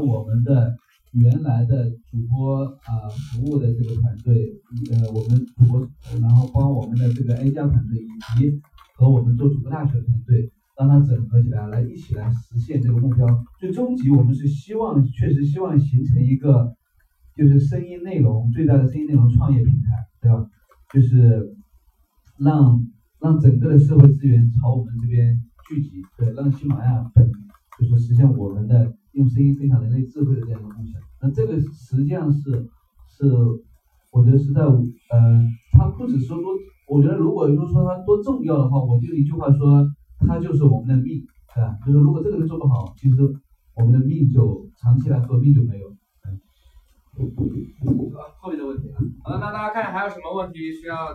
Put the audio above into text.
我们的原来的主播啊服务的这个团队，呃，我们主播，然后帮我们的这个 A 加团队，以及和我们做主播大学团队，让它整合起来，来一起来实现这个目标。最终极，我们是希望，确实希望形成一个，就是声音内容最大的声音内容创业平台，对吧？就是让让整个的社会资源朝我们这边聚集，对，让喜马拉雅本就是实现我们的。用声音分享人类智慧的这样一个梦想，那这个实际上是是，我觉得是在呃，它不只是说，我觉得如果说说它多重要的话，我就一句话说，它就是我们的命，对吧？就是如果这个人做不好，其实我们的命就长期来说命就没有。嗯，后面的问题啊，好了，那大家看还有什么问题需要？